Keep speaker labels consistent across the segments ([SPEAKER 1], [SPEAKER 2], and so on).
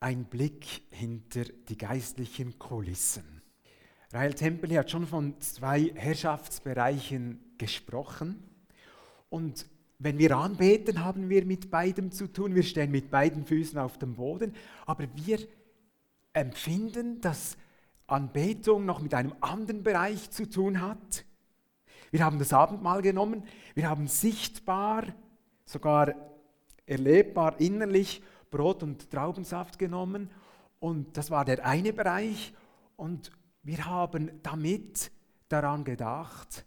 [SPEAKER 1] ein Blick hinter die geistlichen Kulissen. Rahel Tempeli hat schon von zwei Herrschaftsbereichen gesprochen. Und wenn wir anbeten, haben wir mit beidem zu tun. Wir stehen mit beiden Füßen auf dem Boden. Aber wir empfinden, dass Anbetung noch mit einem anderen Bereich zu tun hat. Wir haben das Abendmahl genommen. Wir haben sichtbar, sogar erlebbar innerlich Brot und Traubensaft genommen. Und das war der eine Bereich. Und wir haben damit daran gedacht,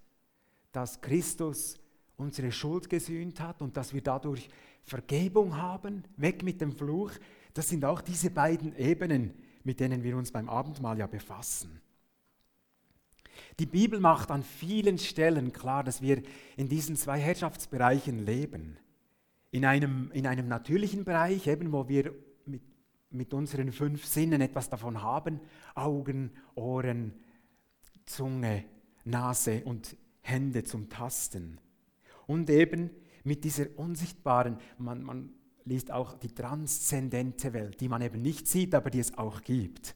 [SPEAKER 1] dass Christus unsere Schuld gesühnt hat und dass wir dadurch Vergebung haben, weg mit dem Fluch. Das sind auch diese beiden Ebenen, mit denen wir uns beim Abendmahl ja befassen. Die Bibel macht an vielen Stellen klar, dass wir in diesen zwei Herrschaftsbereichen leben. In einem, in einem natürlichen Bereich, eben wo wir mit, mit unseren fünf Sinnen etwas davon haben, Augen, Ohren, Zunge, Nase und Hände zum Tasten. Und eben mit dieser unsichtbaren, man, man liest auch die transzendente Welt, die man eben nicht sieht, aber die es auch gibt.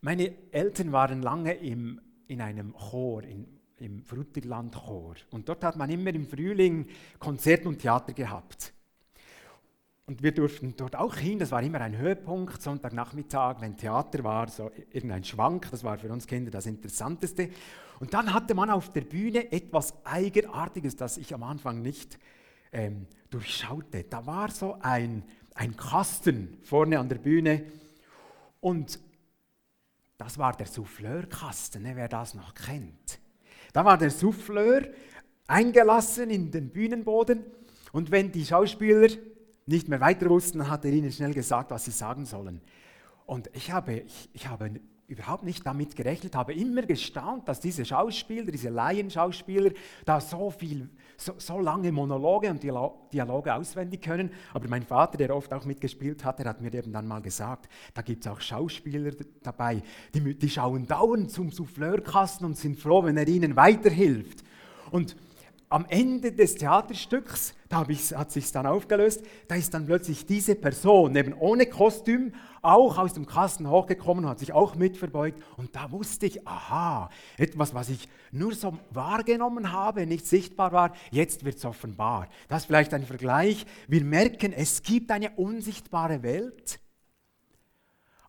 [SPEAKER 1] Meine Eltern waren lange im, in einem Chor, in, im Frutigland-Chor. Und dort hat man immer im Frühling Konzert und Theater gehabt. Und wir durften dort auch hin, das war immer ein Höhepunkt, Sonntagnachmittag, wenn Theater war, so irgendein Schwank, das war für uns Kinder das Interessanteste. Und dann hatte man auf der Bühne etwas Eigenartiges, das ich am Anfang nicht ähm, durchschaute. Da war so ein, ein Kasten vorne an der Bühne und das war der Souffleurkasten, ne, wer das noch kennt. Da war der Souffleur eingelassen in den Bühnenboden und wenn die Schauspieler nicht mehr weiter wussten, hat er ihnen schnell gesagt, was sie sagen sollen. Und ich habe, ich, ich habe überhaupt nicht damit gerechnet, habe immer gestaunt, dass diese Schauspieler, diese Laienschauspieler, da so viel, so, so lange Monologe und Dialoge auswendig können. Aber mein Vater, der oft auch mitgespielt hat, der hat mir eben dann mal gesagt, da gibt es auch Schauspieler dabei, die, die schauen dauernd zum Souffleurkasten und sind froh, wenn er ihnen weiterhilft. Und am Ende des Theaterstücks, da hat sich dann aufgelöst, da ist dann plötzlich diese Person, eben ohne Kostüm, auch aus dem Kasten hochgekommen, hat sich auch mitverbeugt. Und da wusste ich, aha, etwas, was ich nur so wahrgenommen habe, nicht sichtbar war, jetzt wird es offenbar. Das ist vielleicht ein Vergleich. Wir merken, es gibt eine unsichtbare Welt,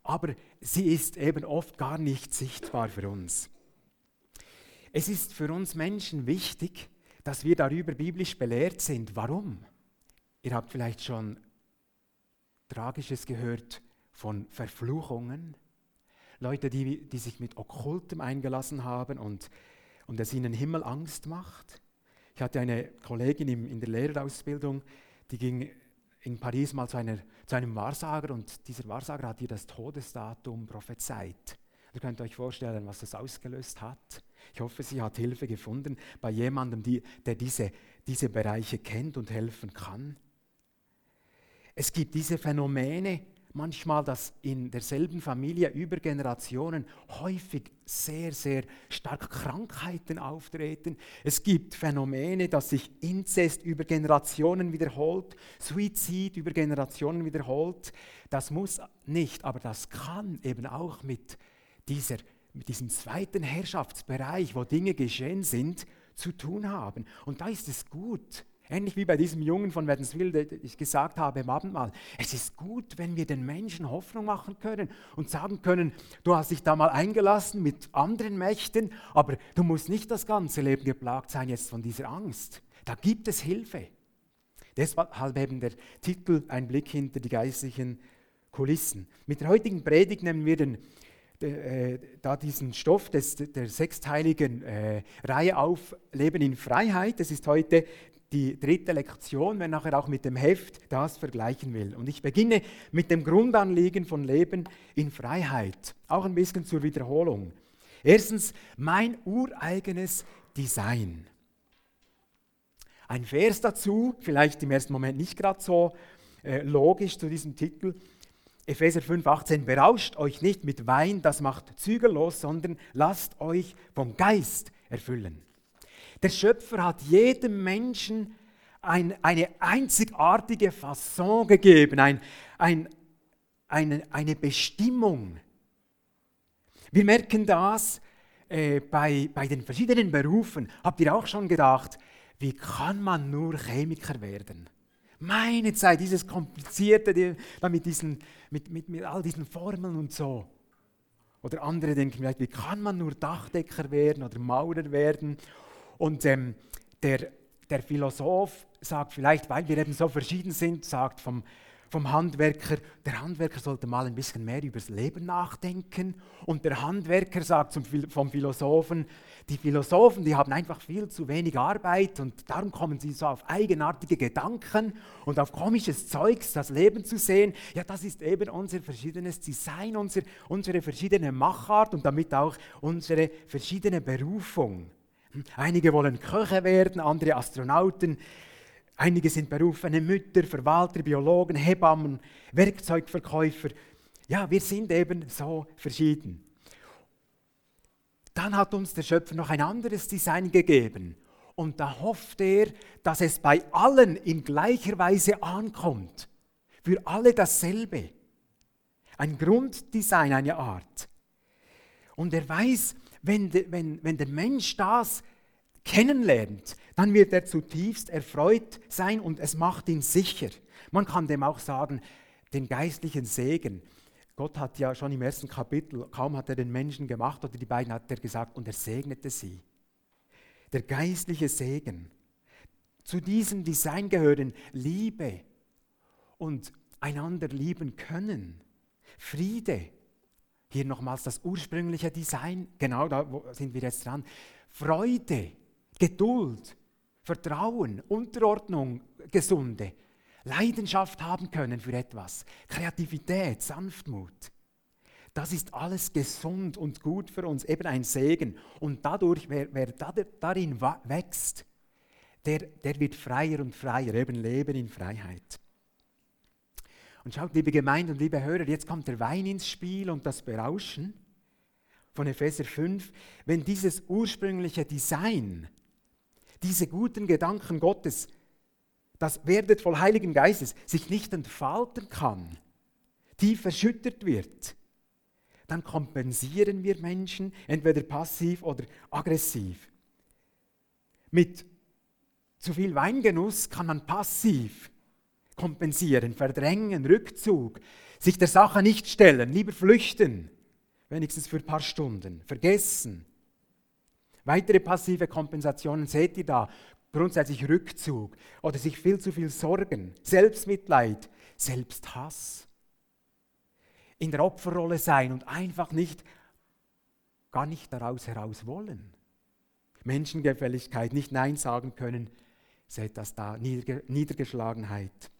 [SPEAKER 1] aber sie ist eben oft gar nicht sichtbar für uns. Es ist für uns Menschen wichtig, dass wir darüber biblisch belehrt sind. Warum? Ihr habt vielleicht schon Tragisches gehört von Verfluchungen. Leute, die, die sich mit Okkultem eingelassen haben und, und es ihnen Himmelangst macht. Ich hatte eine Kollegin in, in der Lehrerausbildung, die ging in Paris mal zu, einer, zu einem Wahrsager und dieser Wahrsager hat ihr das Todesdatum prophezeit. Ihr könnt euch vorstellen, was das ausgelöst hat. Ich hoffe, sie hat Hilfe gefunden bei jemandem, die, der diese, diese Bereiche kennt und helfen kann. Es gibt diese Phänomene, manchmal, dass in derselben Familie über Generationen häufig sehr, sehr stark Krankheiten auftreten. Es gibt Phänomene, dass sich Inzest über Generationen wiederholt, Suizid über Generationen wiederholt. Das muss nicht, aber das kann eben auch mit dieser, mit diesem zweiten Herrschaftsbereich, wo Dinge geschehen sind, zu tun haben. Und da ist es gut, ähnlich wie bei diesem Jungen von Wädenswil, der ich gesagt habe im Abendmahl, es ist gut, wenn wir den Menschen Hoffnung machen können und sagen können, du hast dich da mal eingelassen mit anderen Mächten, aber du musst nicht das ganze Leben geplagt sein jetzt von dieser Angst. Da gibt es Hilfe. Deshalb eben der Titel Ein Blick hinter die geistlichen Kulissen. Mit der heutigen Predigt nehmen wir den äh, da diesen Stoff des, der sechsteiligen äh, Reihe auf Leben in Freiheit. Das ist heute die dritte Lektion, wenn nachher auch mit dem Heft das vergleichen will. Und ich beginne mit dem Grundanliegen von Leben in Freiheit. Auch ein bisschen zur Wiederholung. Erstens, mein ureigenes Design. Ein Vers dazu, vielleicht im ersten Moment nicht gerade so äh, logisch zu diesem Titel. Epheser 5,18, berauscht euch nicht mit Wein, das macht zügellos, sondern lasst euch vom Geist erfüllen. Der Schöpfer hat jedem Menschen ein, eine einzigartige Fasson gegeben, ein, ein, eine, eine Bestimmung. Wir merken das äh, bei, bei den verschiedenen Berufen. Habt ihr auch schon gedacht, wie kann man nur Chemiker werden? Meine Zeit, dieses Komplizierte, mit, diesen, mit, mit, mit all diesen Formeln und so. Oder andere denken vielleicht, wie kann man nur Dachdecker werden oder Maurer werden? Und ähm, der, der Philosoph sagt vielleicht, weil wir eben so verschieden sind, sagt vom, vom Handwerker, der Handwerker sollte mal ein bisschen mehr über das Leben nachdenken. Und der Handwerker sagt zum, vom Philosophen, die Philosophen, die haben einfach viel zu wenig Arbeit und darum kommen sie so auf eigenartige Gedanken und auf komisches Zeugs, das Leben zu sehen. Ja, das ist eben unser verschiedenes Design, unser, unsere verschiedene Machart und damit auch unsere verschiedene Berufung. Einige wollen Köche werden, andere Astronauten. Einige sind berufene Mütter, Verwalter, Biologen, Hebammen, Werkzeugverkäufer. Ja, wir sind eben so verschieden. Dann hat uns der Schöpfer noch ein anderes Design gegeben. Und da hofft er, dass es bei allen in gleicher Weise ankommt. Für alle dasselbe. Ein Grunddesign, eine Art. Und er weiß, wenn, wenn, wenn der Mensch das kennenlernt, dann wird er zutiefst erfreut sein und es macht ihn sicher. Man kann dem auch sagen, den geistlichen Segen. Gott hat ja schon im ersten Kapitel, kaum hat er den Menschen gemacht oder die beiden hat er gesagt und er segnete sie. Der geistliche Segen. Zu diesem Design gehören Liebe und einander lieben können, Friede, hier nochmals das ursprüngliche Design, genau da sind wir jetzt dran. Freude, Geduld, Vertrauen, Unterordnung, gesunde, Leidenschaft haben können für etwas, Kreativität, Sanftmut. Das ist alles gesund und gut für uns, eben ein Segen. Und dadurch, wer, wer darin wächst, der, der wird freier und freier, eben Leben in Freiheit. Und schaut, liebe Gemeinde und liebe Hörer, jetzt kommt der Wein ins Spiel und das Berauschen von Epheser 5. Wenn dieses ursprüngliche Design, diese guten Gedanken Gottes, das werdet voll Heiligen Geistes, sich nicht entfalten kann, tief verschüttet wird, dann kompensieren wir Menschen entweder passiv oder aggressiv. Mit zu viel Weingenuss kann man passiv kompensieren, verdrängen, Rückzug, sich der Sache nicht stellen, lieber flüchten, wenigstens für ein paar Stunden, vergessen. Weitere passive Kompensationen seht ihr da, grundsätzlich Rückzug oder sich viel zu viel Sorgen, Selbstmitleid, Selbsthass. In der Opferrolle sein und einfach nicht, gar nicht daraus heraus wollen. Menschengefälligkeit, nicht Nein sagen können, seht das da, Niedergeschlagenheit.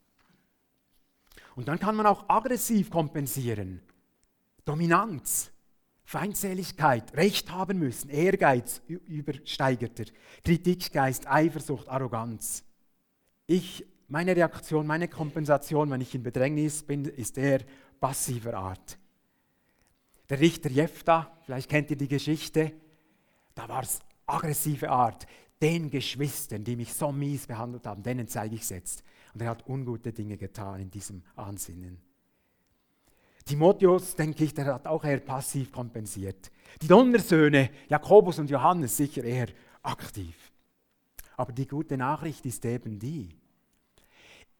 [SPEAKER 1] Und dann kann man auch aggressiv kompensieren. Dominanz, Feindseligkeit, Recht haben müssen, Ehrgeiz übersteigerter, Kritikgeist, Eifersucht, Arroganz. Ich, meine Reaktion, meine Kompensation, wenn ich in Bedrängnis bin, ist eher passiver Art. Der Richter Jephtha, vielleicht kennt ihr die Geschichte, da war es aggressive Art. Den Geschwistern, die mich so mies behandelt haben, denen zeige ich es jetzt. Und er hat ungute Dinge getan in diesem Ansinnen. Timotheus, denke ich, der hat auch eher passiv kompensiert. Die Donnersöhne, Jakobus und Johannes, sicher eher aktiv. Aber die gute Nachricht ist eben die,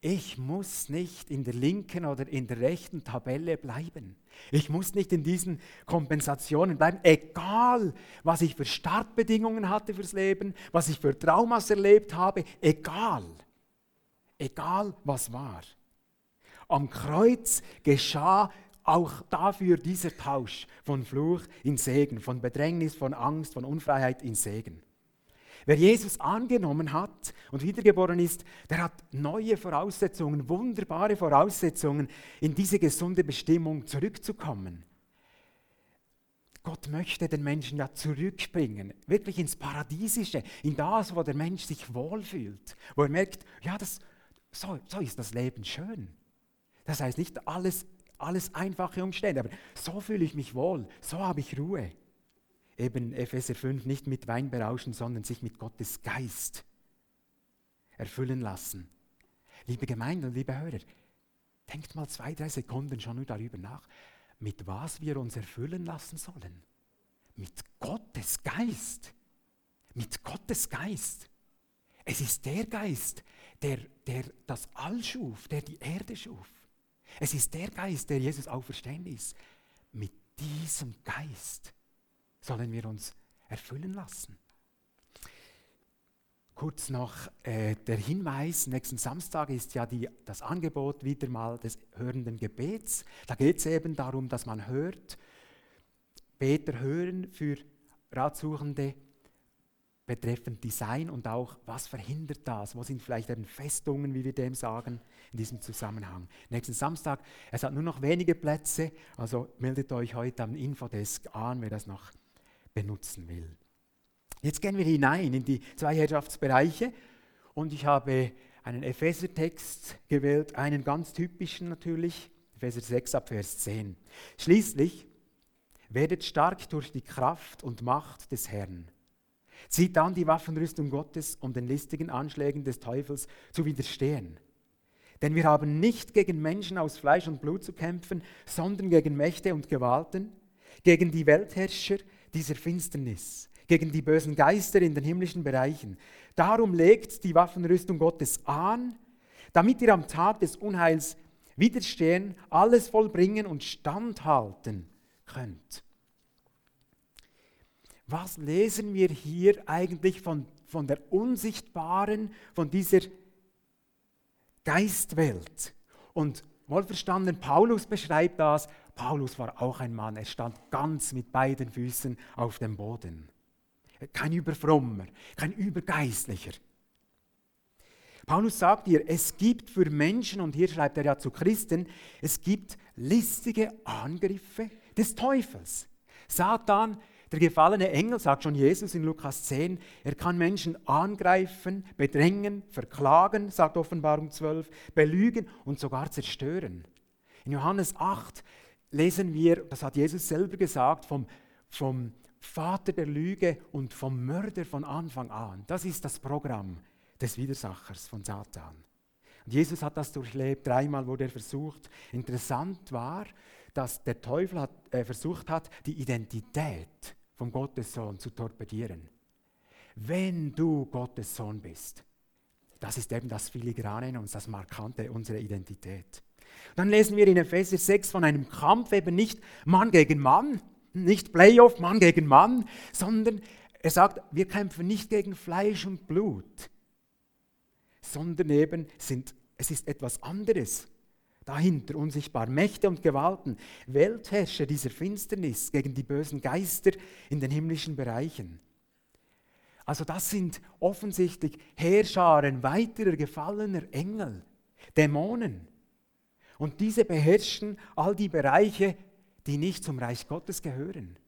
[SPEAKER 1] ich muss nicht in der linken oder in der rechten Tabelle bleiben. Ich muss nicht in diesen Kompensationen bleiben, egal was ich für Startbedingungen hatte fürs Leben, was ich für Traumas erlebt habe, egal egal was war. Am Kreuz geschah auch dafür dieser Tausch von Fluch in Segen, von Bedrängnis, von Angst, von Unfreiheit in Segen. Wer Jesus angenommen hat und wiedergeboren ist, der hat neue Voraussetzungen, wunderbare Voraussetzungen, in diese gesunde Bestimmung zurückzukommen. Gott möchte den Menschen ja zurückbringen, wirklich ins Paradiesische, in das, wo der Mensch sich wohlfühlt, wo er merkt, ja, das, so, so ist das Leben schön. Das heißt nicht alles, alles einfache Umstände, aber so fühle ich mich wohl, so habe ich Ruhe. Eben Epheser 5, nicht mit Wein berauschen, sondern sich mit Gottes Geist erfüllen lassen. Liebe Gemeinde und liebe Hörer, denkt mal zwei, drei Sekunden schon nur darüber nach, mit was wir uns erfüllen lassen sollen. Mit Gottes Geist. Mit Gottes Geist. Es ist der Geist, der, der das All schuf, der die Erde schuf. Es ist der Geist, der Jesus auferstehen ließ. Mit diesem Geist sollen wir uns erfüllen lassen. Kurz noch äh, der Hinweis, nächsten Samstag ist ja die, das Angebot wieder mal des hörenden Gebets. Da geht es eben darum, dass man hört, Beter hören für Ratsuchende betreffend Design und auch, was verhindert das? Wo sind vielleicht eben Festungen, wie wir dem sagen, in diesem Zusammenhang? Nächsten Samstag, es hat nur noch wenige Plätze, also meldet euch heute am Infodesk an, wer das noch benutzen will. Jetzt gehen wir hinein in die zwei Herrschaftsbereiche und ich habe einen Epheser-Text gewählt, einen ganz typischen natürlich, Epheser 6 ab Vers 10. Schließlich werdet stark durch die Kraft und Macht des Herrn. Zieht dann die Waffenrüstung Gottes, um den listigen Anschlägen des Teufels zu widerstehen. Denn wir haben nicht gegen Menschen aus Fleisch und Blut zu kämpfen, sondern gegen Mächte und Gewalten, gegen die Weltherrscher dieser Finsternis gegen die bösen Geister in den himmlischen Bereichen. Darum legt die Waffenrüstung Gottes an, damit ihr am Tag des Unheils widerstehen, alles vollbringen und standhalten könnt. Was lesen wir hier eigentlich von, von der unsichtbaren, von dieser Geistwelt? Und wohlverstanden, Paulus beschreibt das. Paulus war auch ein Mann, er stand ganz mit beiden Füßen auf dem Boden kein Überfrommer, kein Übergeistlicher. Paulus sagt hier, es gibt für Menschen, und hier schreibt er ja zu Christen, es gibt listige Angriffe des Teufels. Satan, der gefallene Engel, sagt schon Jesus in Lukas 10, er kann Menschen angreifen, bedrängen, verklagen, sagt Offenbarung 12, belügen und sogar zerstören. In Johannes 8 lesen wir, das hat Jesus selber gesagt, vom, vom Vater der Lüge und vom Mörder von Anfang an. Das ist das Programm des Widersachers von Satan. Und Jesus hat das durchlebt, dreimal wurde er versucht. Interessant war, dass der Teufel hat, äh, versucht hat, die Identität vom Gottessohn zu torpedieren. Wenn du Gottes Sohn bist, das ist eben das Filigrane in uns, das Markante unserer Identität. Dann lesen wir in Epheser 6 von einem Kampf eben nicht Mann gegen Mann, nicht Playoff, Mann gegen Mann, sondern er sagt, wir kämpfen nicht gegen Fleisch und Blut, sondern eben sind, es ist etwas anderes. Dahinter unsichtbar Mächte und Gewalten, Weltherrscher dieser Finsternis gegen die bösen Geister in den himmlischen Bereichen. Also das sind offensichtlich Heerscharen weiterer gefallener Engel, Dämonen. Und diese beherrschen all die Bereiche die nicht zum Reich Gottes gehören.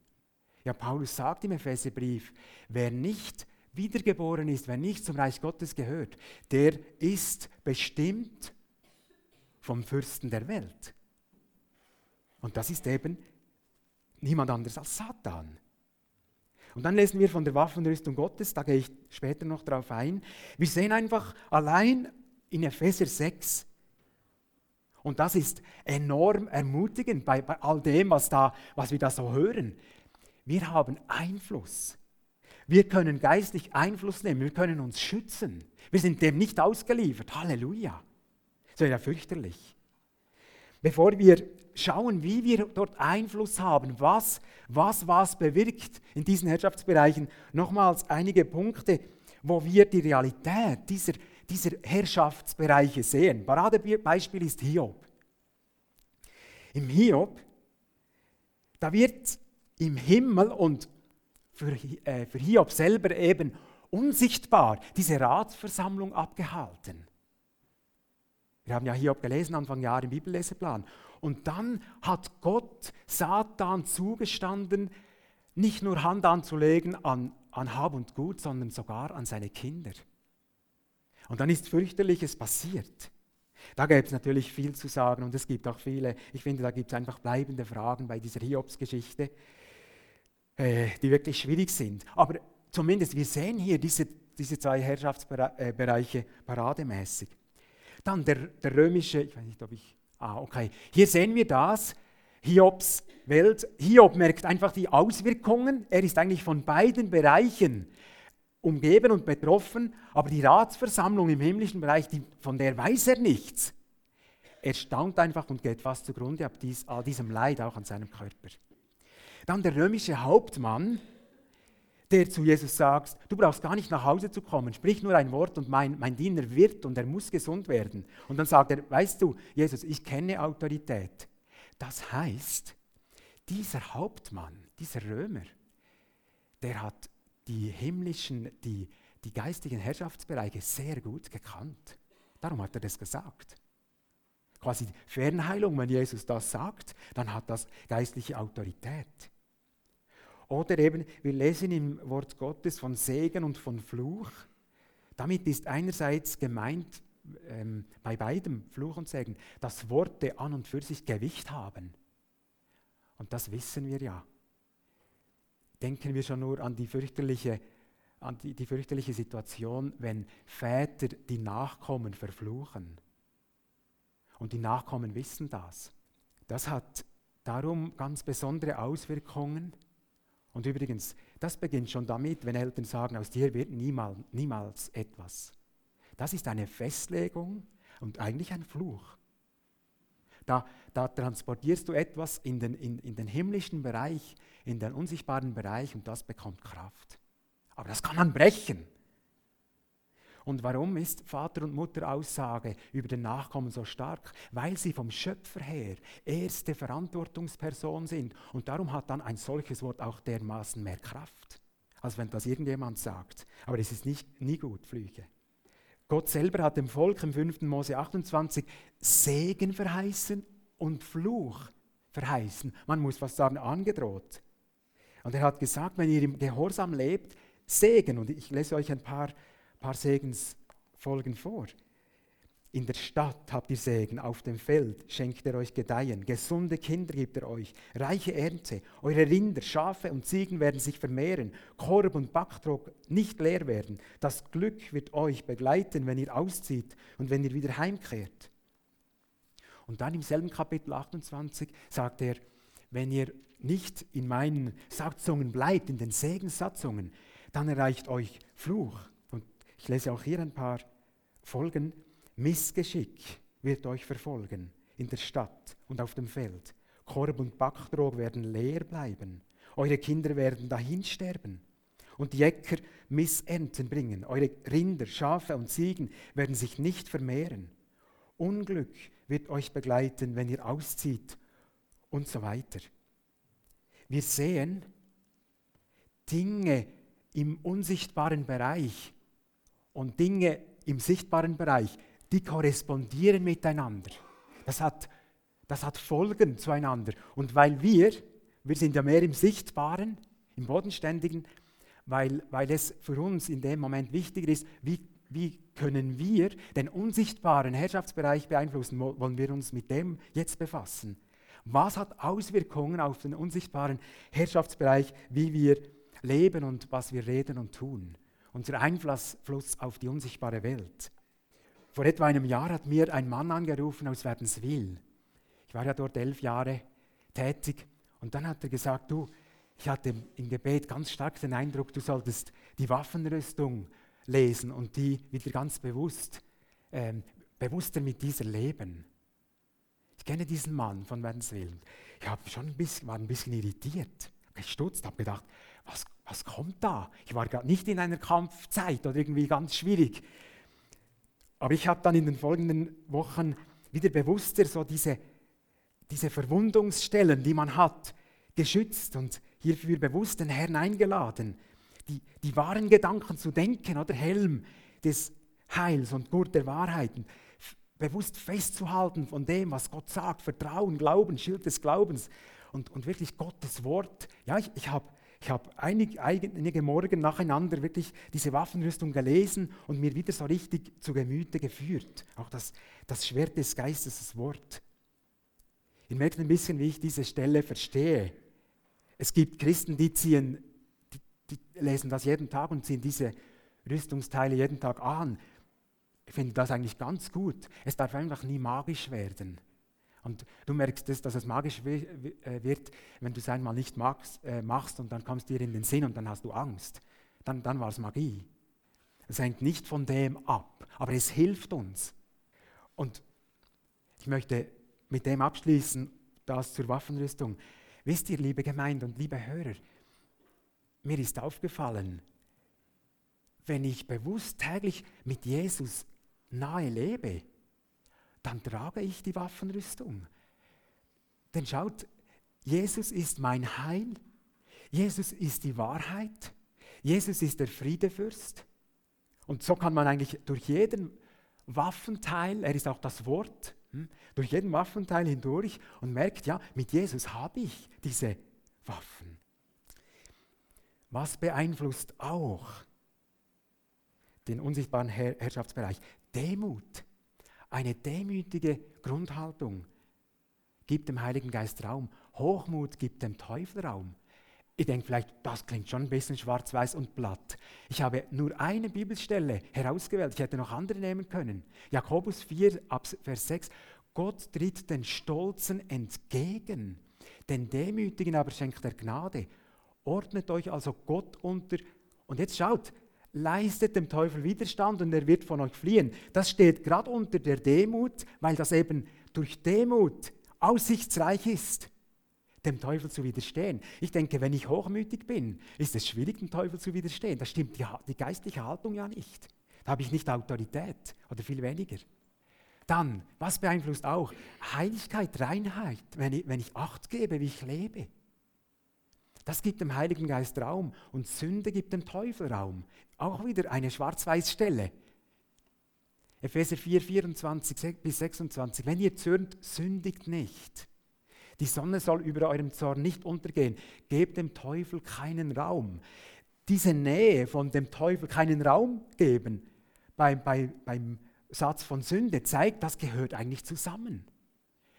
[SPEAKER 1] Ja, Paulus sagt im Epheserbrief, wer nicht wiedergeboren ist, wer nicht zum Reich Gottes gehört, der ist bestimmt vom Fürsten der Welt. Und das ist eben niemand anderes als Satan. Und dann lesen wir von der Waffenrüstung Gottes, da gehe ich später noch drauf ein. Wir sehen einfach allein in Epheser 6, und das ist enorm ermutigend bei, bei all dem, was, da, was wir da so hören. Wir haben Einfluss. Wir können geistlich Einfluss nehmen. Wir können uns schützen. Wir sind dem nicht ausgeliefert. Halleluja. Das wäre ja fürchterlich. Bevor wir schauen, wie wir dort Einfluss haben, was was, was bewirkt in diesen Herrschaftsbereichen, nochmals einige Punkte, wo wir die Realität dieser dieser Herrschaftsbereiche sehen. Paradebeispiel ist Hiob. Im Hiob, da wird im Himmel und für, äh, für Hiob selber eben unsichtbar diese Ratsversammlung abgehalten. Wir haben ja Hiob gelesen, Anfang Jahr im Bibelleseplan. Und dann hat Gott Satan zugestanden, nicht nur Hand anzulegen an, an Hab und Gut, sondern sogar an seine Kinder. Und dann ist fürchterliches passiert. Da gäbe es natürlich viel zu sagen und es gibt auch viele, ich finde, da gibt es einfach bleibende Fragen bei dieser Hiobs-Geschichte, äh, die wirklich schwierig sind. Aber zumindest, wir sehen hier diese, diese zwei Herrschaftsbereiche parademäßig. Dann der, der römische, ich weiß nicht, ob ich Ah, okay. Hier sehen wir das. Hiobs Welt. Hiob merkt einfach die Auswirkungen. Er ist eigentlich von beiden Bereichen umgeben und betroffen, aber die Ratsversammlung im himmlischen Bereich, die, von der weiß er nichts. Er staunt einfach und geht fast zugrunde ab dies, all diesem Leid auch an seinem Körper. Dann der römische Hauptmann, der zu Jesus sagt, du brauchst gar nicht nach Hause zu kommen, sprich nur ein Wort und mein, mein Diener wird und er muss gesund werden. Und dann sagt er, weißt du, Jesus, ich kenne Autorität. Das heißt, dieser Hauptmann, dieser Römer, der hat die himmlischen, die, die geistigen Herrschaftsbereiche sehr gut gekannt. Darum hat er das gesagt. Quasi Fernheilung, wenn Jesus das sagt, dann hat das geistliche Autorität. Oder eben, wir lesen im Wort Gottes von Segen und von Fluch. Damit ist einerseits gemeint, ähm, bei beidem, Fluch und Segen, dass Worte an und für sich Gewicht haben. Und das wissen wir ja. Denken wir schon nur an die fürchterliche, an die, die fürchterliche Situation, wenn Väter die Nachkommen verfluchen. Und die Nachkommen wissen das. Das hat darum ganz besondere Auswirkungen. Und übrigens, das beginnt schon damit, wenn Eltern sagen, aus dir wird niemals, niemals etwas. Das ist eine Festlegung und eigentlich ein Fluch. Da, da transportierst du etwas in den, in, in den himmlischen Bereich, in den unsichtbaren Bereich und das bekommt Kraft. Aber das kann man brechen. Und warum ist Vater- und Mutteraussage über den Nachkommen so stark? Weil sie vom Schöpfer her erste Verantwortungsperson sind. Und darum hat dann ein solches Wort auch dermaßen mehr Kraft, als wenn das irgendjemand sagt. Aber es ist nicht, nie gut, Flüche. Gott selber hat dem Volk im 5. Mose 28 Segen verheißen und Fluch verheißen. Man muss fast sagen, angedroht. Und er hat gesagt, wenn ihr im Gehorsam lebt, Segen. Und ich lese euch ein paar, paar Segensfolgen vor. In der Stadt habt ihr Segen, auf dem Feld schenkt er euch Gedeihen, gesunde Kinder gibt er euch, reiche Ernte, eure Rinder, Schafe und Ziegen werden sich vermehren, Korb und Backtrog nicht leer werden. Das Glück wird euch begleiten, wenn ihr auszieht und wenn ihr wieder heimkehrt. Und dann im selben Kapitel 28 sagt er, wenn ihr nicht in meinen Satzungen bleibt, in den Segenssatzungen, dann erreicht euch Fluch. Ich lese auch hier ein paar Folgen. Missgeschick wird euch verfolgen in der Stadt und auf dem Feld. Korb und Backtrog werden leer bleiben. Eure Kinder werden dahin sterben. Und die Äcker Missernten bringen. Eure Rinder, Schafe und Ziegen werden sich nicht vermehren. Unglück wird euch begleiten, wenn ihr auszieht und so weiter. Wir sehen Dinge im unsichtbaren Bereich und Dinge im sichtbaren Bereich die korrespondieren miteinander. Das hat, das hat Folgen zueinander. Und weil wir, wir sind ja mehr im Sichtbaren, im Bodenständigen, weil, weil es für uns in dem Moment wichtiger ist, wie, wie können wir den unsichtbaren Herrschaftsbereich beeinflussen, wollen wir uns mit dem jetzt befassen. Was hat Auswirkungen auf den unsichtbaren Herrschaftsbereich, wie wir leben und was wir reden und tun? Unser Einfluss auf die unsichtbare Welt. Vor etwa einem Jahr hat mir ein Mann angerufen aus Wärdenswil. Ich war ja dort elf Jahre tätig und dann hat er gesagt, du, ich hatte im Gebet ganz stark den Eindruck, du solltest die Waffenrüstung lesen und die wieder ganz bewusst, ähm, bewusster mit dieser leben. Ich kenne diesen Mann von Wärdenswil. Ich habe schon ein bisschen, war ein bisschen irritiert, gestutzt, habe gedacht, was, was kommt da? Ich war gerade nicht in einer Kampfzeit oder irgendwie ganz schwierig. Aber ich habe dann in den folgenden Wochen wieder bewusster so diese, diese Verwundungsstellen, die man hat, geschützt und hierfür bewusst den Herrn eingeladen, die, die wahren Gedanken zu denken oder Helm des Heils und Gurt der Wahrheiten, bewusst festzuhalten von dem, was Gott sagt, Vertrauen, Glauben, Schild des Glaubens und, und wirklich Gottes Wort. Ja, ich, ich habe ich habe einige, einige Morgen nacheinander wirklich diese Waffenrüstung gelesen und mir wieder so richtig zu Gemüte geführt. Auch das, das Schwert des Geistes, das Wort. Ihr merkt ein bisschen, wie ich diese Stelle verstehe. Es gibt Christen, die ziehen, die, die lesen das jeden Tag und ziehen diese Rüstungsteile jeden Tag an. Ich finde das eigentlich ganz gut. Es darf einfach nie magisch werden. Und du merkst, dass, dass es magisch äh, wird, wenn du es einmal nicht magst, äh, machst und dann kommst dir in den Sinn und dann hast du Angst. Dann, dann war es Magie. Es hängt nicht von dem ab, aber es hilft uns. Und ich möchte mit dem abschließen, das zur Waffenrüstung. Wisst ihr, liebe Gemeinde und liebe Hörer, mir ist aufgefallen, wenn ich bewusst täglich mit Jesus nahe lebe, dann trage ich die Waffenrüstung. Denn schaut, Jesus ist mein Heil, Jesus ist die Wahrheit, Jesus ist der Friedefürst. Und so kann man eigentlich durch jeden Waffenteil, er ist auch das Wort, hm, durch jeden Waffenteil hindurch und merkt, ja, mit Jesus habe ich diese Waffen. Was beeinflusst auch den unsichtbaren Herr Herrschaftsbereich? Demut. Eine demütige Grundhaltung gibt dem Heiligen Geist Raum. Hochmut gibt dem Teufel Raum. Ich denke vielleicht, das klingt schon ein bisschen schwarz-weiß und platt. Ich habe nur eine Bibelstelle herausgewählt. Ich hätte noch andere nehmen können. Jakobus 4, Vers 6. Gott tritt den Stolzen entgegen, den Demütigen aber schenkt er Gnade. Ordnet euch also Gott unter. Und jetzt schaut, leistet dem Teufel Widerstand und er wird von euch fliehen. Das steht gerade unter der Demut, weil das eben durch Demut aussichtsreich ist, dem Teufel zu widerstehen. Ich denke, wenn ich hochmütig bin, ist es schwierig, dem Teufel zu widerstehen. Da stimmt die, die geistliche Haltung ja nicht. Da habe ich nicht Autorität oder viel weniger. Dann, was beeinflusst auch? Heiligkeit, Reinheit, wenn ich, wenn ich Acht gebe, wie ich lebe. Das gibt dem Heiligen Geist Raum und Sünde gibt dem Teufel Raum. Auch wieder eine Schwarz-Weiß-Stelle. Epheser 4, 24 bis 26. Wenn ihr zürnt, sündigt nicht. Die Sonne soll über eurem Zorn nicht untergehen. Gebt dem Teufel keinen Raum. Diese Nähe von dem Teufel keinen Raum geben bei, bei, beim Satz von Sünde zeigt, das gehört eigentlich zusammen.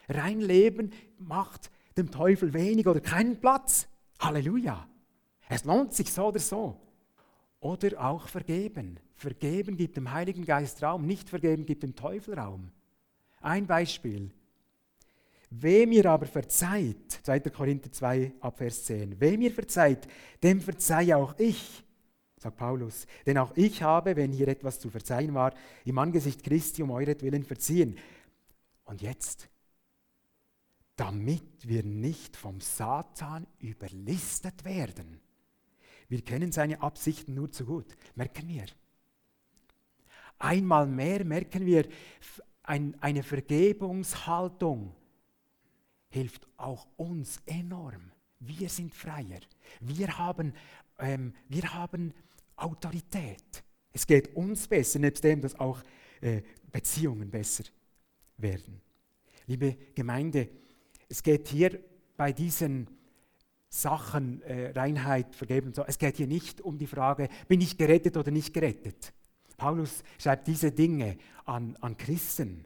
[SPEAKER 1] Rein Leben macht dem Teufel wenig oder keinen Platz. Halleluja. Es lohnt sich so oder so. Oder auch vergeben. Vergeben gibt dem Heiligen Geist Raum, nicht vergeben gibt dem Teufel Raum. Ein Beispiel. Wem ihr aber verzeiht, 2. Korinther 2, Abvers 10, wem ihr verzeiht, dem verzeihe auch ich, sagt Paulus. Denn auch ich habe, wenn hier etwas zu verzeihen war, im Angesicht Christi um euretwillen verziehen. Und jetzt, damit wir nicht vom Satan überlistet werden. Wir kennen seine Absichten nur zu gut, merken wir. Einmal mehr merken wir, ein, eine Vergebungshaltung hilft auch uns enorm. Wir sind freier. Wir haben, ähm, wir haben Autorität. Es geht uns besser, nebst dem, dass auch äh, Beziehungen besser werden. Liebe Gemeinde, es geht hier bei diesen Sachen, äh, Reinheit, Vergeben so, es geht hier nicht um die Frage, bin ich gerettet oder nicht gerettet. Paulus schreibt diese Dinge an, an Christen.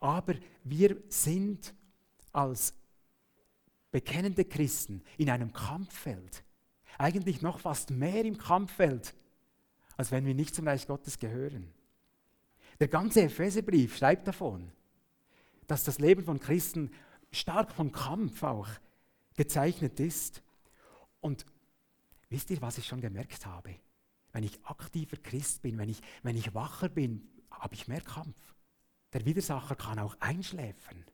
[SPEAKER 1] Aber wir sind als bekennende Christen in einem Kampffeld. Eigentlich noch fast mehr im Kampffeld, als wenn wir nicht zum Reich Gottes gehören. Der ganze Epheserbrief schreibt davon, dass das Leben von Christen stark von Kampf auch gezeichnet ist. Und wisst ihr, was ich schon gemerkt habe? Wenn ich aktiver Christ bin, wenn ich, wenn ich wacher bin, habe ich mehr Kampf. Der Widersacher kann auch einschläfern.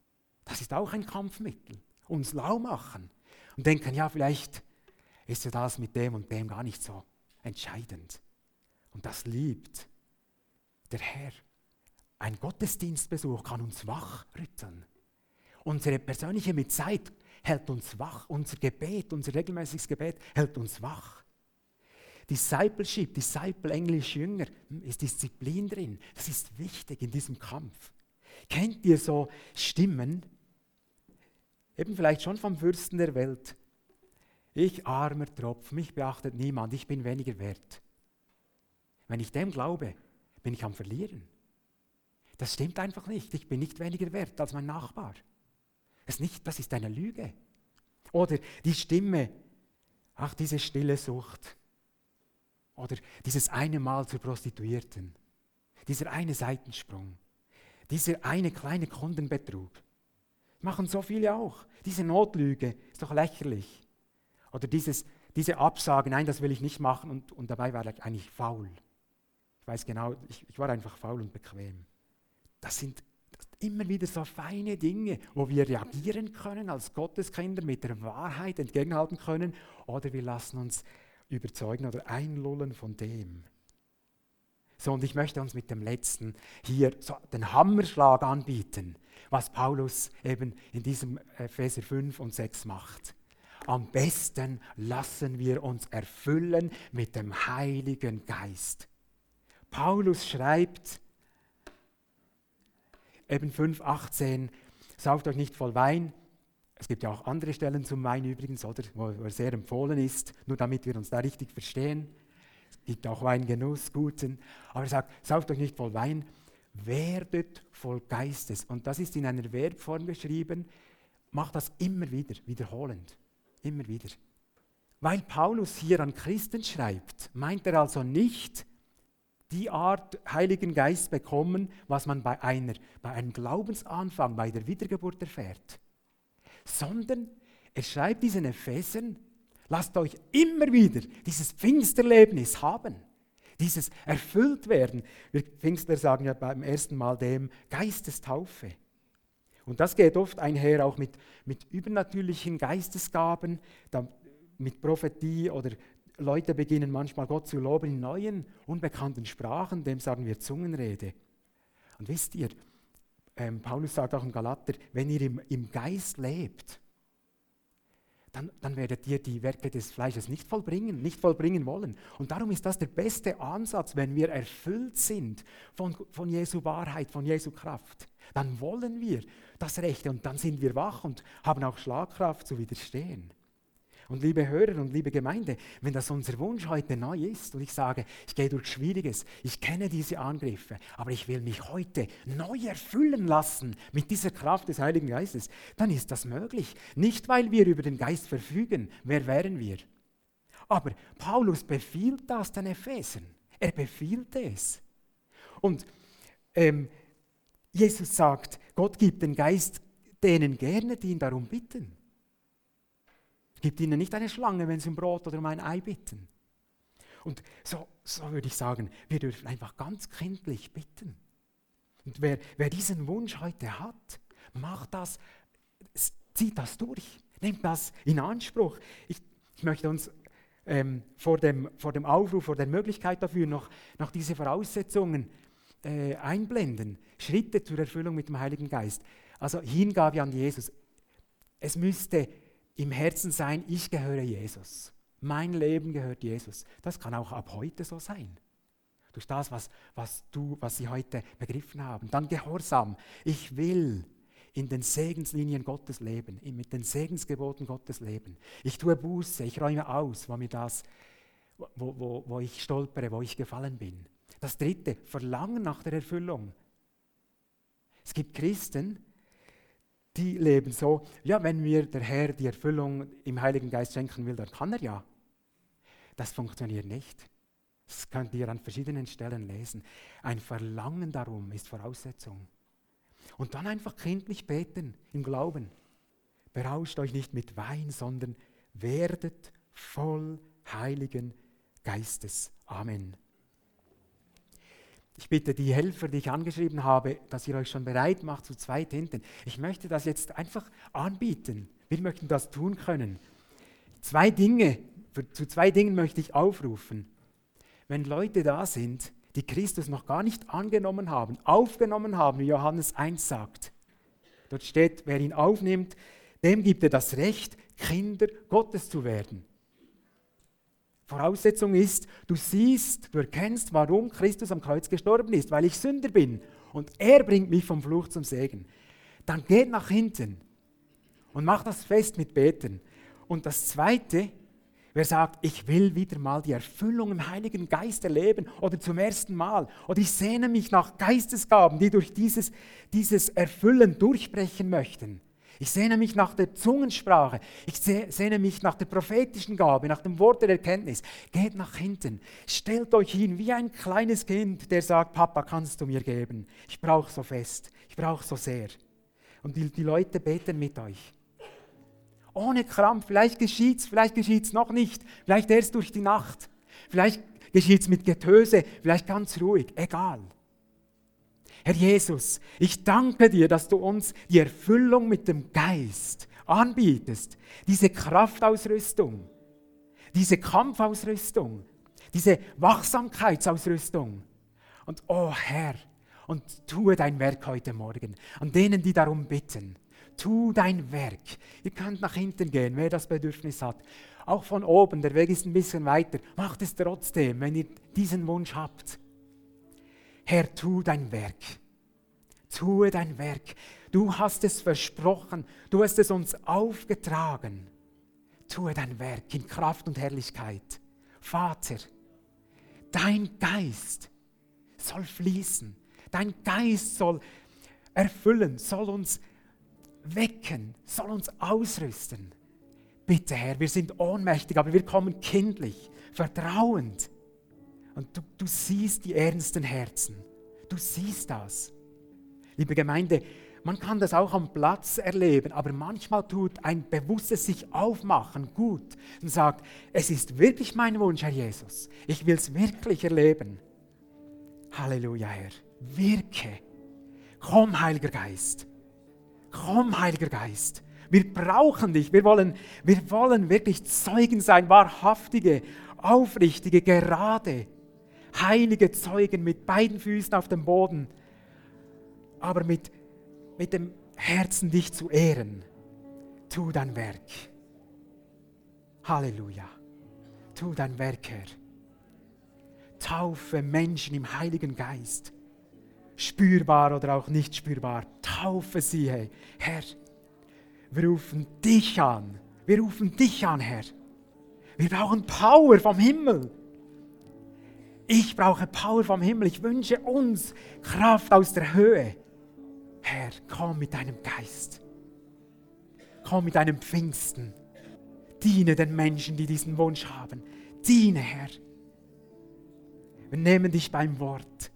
[SPEAKER 1] Das ist auch ein Kampfmittel. Uns lau machen und denken, ja, vielleicht ist ja das mit dem und dem gar nicht so entscheidend. Und das liebt der Herr. Ein Gottesdienstbesuch kann uns wachrütteln. Unsere persönliche Mitzeit hält uns wach. Unser Gebet, unser regelmäßiges Gebet hält uns wach. Discipleship, Disciple, Englisch Jünger, hm, ist Disziplin drin. Das ist wichtig in diesem Kampf. Kennt ihr so Stimmen, eben vielleicht schon vom Fürsten der Welt? Ich armer Tropf, mich beachtet niemand, ich bin weniger wert. Wenn ich dem glaube, bin ich am Verlieren. Das stimmt einfach nicht. Ich bin nicht weniger wert als mein Nachbar. Das ist, nicht, das ist eine Lüge. Oder die Stimme, ach, diese stille Sucht. Oder dieses eine Mal zur Prostituierten. Dieser eine Seitensprung. Dieser eine kleine Kundenbetrug. Machen so viele auch. Diese Notlüge ist doch lächerlich. Oder dieses, diese Absage, nein, das will ich nicht machen und, und dabei war ich eigentlich faul. Ich weiß genau, ich, ich war einfach faul und bequem. Das sind immer wieder so feine Dinge, wo wir reagieren können als Gotteskinder, mit der Wahrheit entgegenhalten können, oder wir lassen uns überzeugen oder einlullen von dem. So, und ich möchte uns mit dem letzten hier so den Hammerschlag anbieten, was Paulus eben in diesem Epheser 5 und 6 macht. Am besten lassen wir uns erfüllen mit dem Heiligen Geist. Paulus schreibt eben 5,18, sauft euch nicht voll Wein. Es gibt ja auch andere Stellen zum Wein übrigens, oder, wo er sehr empfohlen ist, nur damit wir uns da richtig verstehen. Es gibt auch Weingenuss, guten. Aber er sagt, sauft euch nicht voll Wein, werdet voll Geistes. Und das ist in einer Verbform geschrieben, macht das immer wieder, wiederholend. Immer wieder. Weil Paulus hier an Christen schreibt, meint er also nicht, die Art Heiligen Geist bekommen, was man bei, einer, bei einem Glaubensanfang, bei der Wiedergeburt erfährt, sondern er schreibt diesen Ephesern, lasst euch immer wieder dieses Pfingsterlebnis haben, dieses erfüllt werden. Wir Pfingstler sagen ja beim ersten Mal dem Geistestaufe. Und das geht oft einher auch mit, mit übernatürlichen Geistesgaben, mit Prophetie oder Leute beginnen manchmal Gott zu loben in neuen, unbekannten Sprachen, dem sagen wir Zungenrede. Und wisst ihr, ähm, Paulus sagt auch im Galater, wenn ihr im, im Geist lebt, dann, dann, werdet ihr die Werke des Fleisches nicht vollbringen, nicht vollbringen wollen. Und darum ist das der beste Ansatz, wenn wir erfüllt sind von, von Jesu Wahrheit, von Jesu Kraft. Dann wollen wir das Rechte und dann sind wir wach und haben auch Schlagkraft zu widerstehen. Und liebe Hörer und liebe Gemeinde, wenn das unser Wunsch heute neu ist und ich sage, ich gehe durch Schwieriges, ich kenne diese Angriffe, aber ich will mich heute neu erfüllen lassen mit dieser Kraft des Heiligen Geistes, dann ist das möglich. Nicht, weil wir über den Geist verfügen, wer wären wir? Aber Paulus befiehlt das den Ephesern. Er befiehlt es. Und ähm, Jesus sagt, Gott gibt den Geist denen gerne, die ihn darum bitten. Gibt ihnen nicht eine Schlange, wenn sie um Brot oder um ein Ei bitten. Und so, so würde ich sagen, wir dürfen einfach ganz kindlich bitten. Und wer, wer diesen Wunsch heute hat, macht das, zieht das durch, nimmt das in Anspruch. Ich, ich möchte uns ähm, vor, dem, vor dem Aufruf, vor der Möglichkeit dafür noch, noch diese Voraussetzungen äh, einblenden. Schritte zur Erfüllung mit dem Heiligen Geist. Also Hingabe an Jesus. Es müsste im Herzen sein, ich gehöre Jesus. Mein Leben gehört Jesus. Das kann auch ab heute so sein. Durch das, was, was, du, was Sie heute begriffen haben. Dann Gehorsam. Ich will in den Segenslinien Gottes leben, mit den Segensgeboten Gottes leben. Ich tue Buße, ich räume aus, wo, mir das, wo, wo, wo ich stolpere, wo ich gefallen bin. Das dritte, Verlangen nach der Erfüllung. Es gibt Christen, die leben so, ja, wenn mir der Herr die Erfüllung im Heiligen Geist schenken will, dann kann er ja. Das funktioniert nicht. Das könnt ihr an verschiedenen Stellen lesen. Ein Verlangen darum ist Voraussetzung. Und dann einfach kindlich beten im Glauben. Berauscht euch nicht mit Wein, sondern werdet voll Heiligen Geistes. Amen. Ich bitte die Helfer, die ich angeschrieben habe, dass ihr euch schon bereit macht zu zwei Tinten. Ich möchte das jetzt einfach anbieten. Wir möchten das tun können. Zwei Dinge, für, zu zwei Dingen möchte ich aufrufen. Wenn Leute da sind, die Christus noch gar nicht angenommen haben, aufgenommen haben, wie Johannes 1 sagt. Dort steht, wer ihn aufnimmt, dem gibt er das Recht, Kinder Gottes zu werden. Voraussetzung ist, du siehst, du erkennst, warum Christus am Kreuz gestorben ist, weil ich Sünder bin und er bringt mich vom Fluch zum Segen. Dann geht nach hinten und mach das fest mit Beten. Und das Zweite, wer sagt, ich will wieder mal die Erfüllung im Heiligen Geist erleben oder zum ersten Mal oder ich sehne mich nach Geistesgaben, die durch dieses, dieses Erfüllen durchbrechen möchten. Ich sehne mich nach der Zungensprache. Ich sehne mich nach der prophetischen Gabe, nach dem Wort der Erkenntnis. Geht nach hinten. Stellt euch hin wie ein kleines Kind, der sagt, Papa, kannst du mir geben? Ich brauche so fest. Ich brauche so sehr. Und die, die Leute beten mit euch. Ohne Krampf. Vielleicht geschieht es, vielleicht geschieht es noch nicht. Vielleicht erst durch die Nacht. Vielleicht geschieht es mit Getöse. Vielleicht ganz ruhig. Egal. Herr Jesus, ich danke dir, dass du uns die Erfüllung mit dem Geist anbietest. Diese Kraftausrüstung, diese Kampfausrüstung, diese Wachsamkeitsausrüstung. Und oh Herr, und tue dein Werk heute Morgen an denen, die darum bitten. Tu dein Werk. Ihr könnt nach hinten gehen, wer das Bedürfnis hat. Auch von oben, der Weg ist ein bisschen weiter. Macht es trotzdem, wenn ihr diesen Wunsch habt. Herr, tu dein Werk. Tue dein Werk. Du hast es versprochen. Du hast es uns aufgetragen. Tue dein Werk in Kraft und Herrlichkeit. Vater, dein Geist soll fließen. Dein Geist soll erfüllen, soll uns wecken, soll uns ausrüsten. Bitte, Herr, wir sind ohnmächtig, aber wir kommen kindlich, vertrauend. Und du, du siehst die ernsten Herzen. Du siehst das. Liebe Gemeinde, man kann das auch am Platz erleben, aber manchmal tut ein bewusstes sich aufmachen gut und sagt, es ist wirklich mein Wunsch, Herr Jesus. Ich will es wirklich erleben. Halleluja, Herr. Wirke. Komm, Heiliger Geist. Komm, Heiliger Geist. Wir brauchen dich. Wir wollen, wir wollen wirklich Zeugen sein, wahrhaftige, aufrichtige, gerade heilige Zeugen mit beiden Füßen auf dem Boden, aber mit, mit dem Herzen dich zu ehren. Tu dein Werk. Halleluja. Tu dein Werk, Herr. Taufe Menschen im Heiligen Geist. Spürbar oder auch nicht spürbar. Taufe sie, Herr. Wir rufen dich an. Wir rufen dich an, Herr. Wir brauchen Power vom Himmel. Ich brauche Power vom Himmel. Ich wünsche uns Kraft aus der Höhe. Herr, komm mit deinem Geist. Komm mit deinem Pfingsten. Diene den Menschen, die diesen Wunsch haben. Diene, Herr. Wir nehmen dich beim Wort.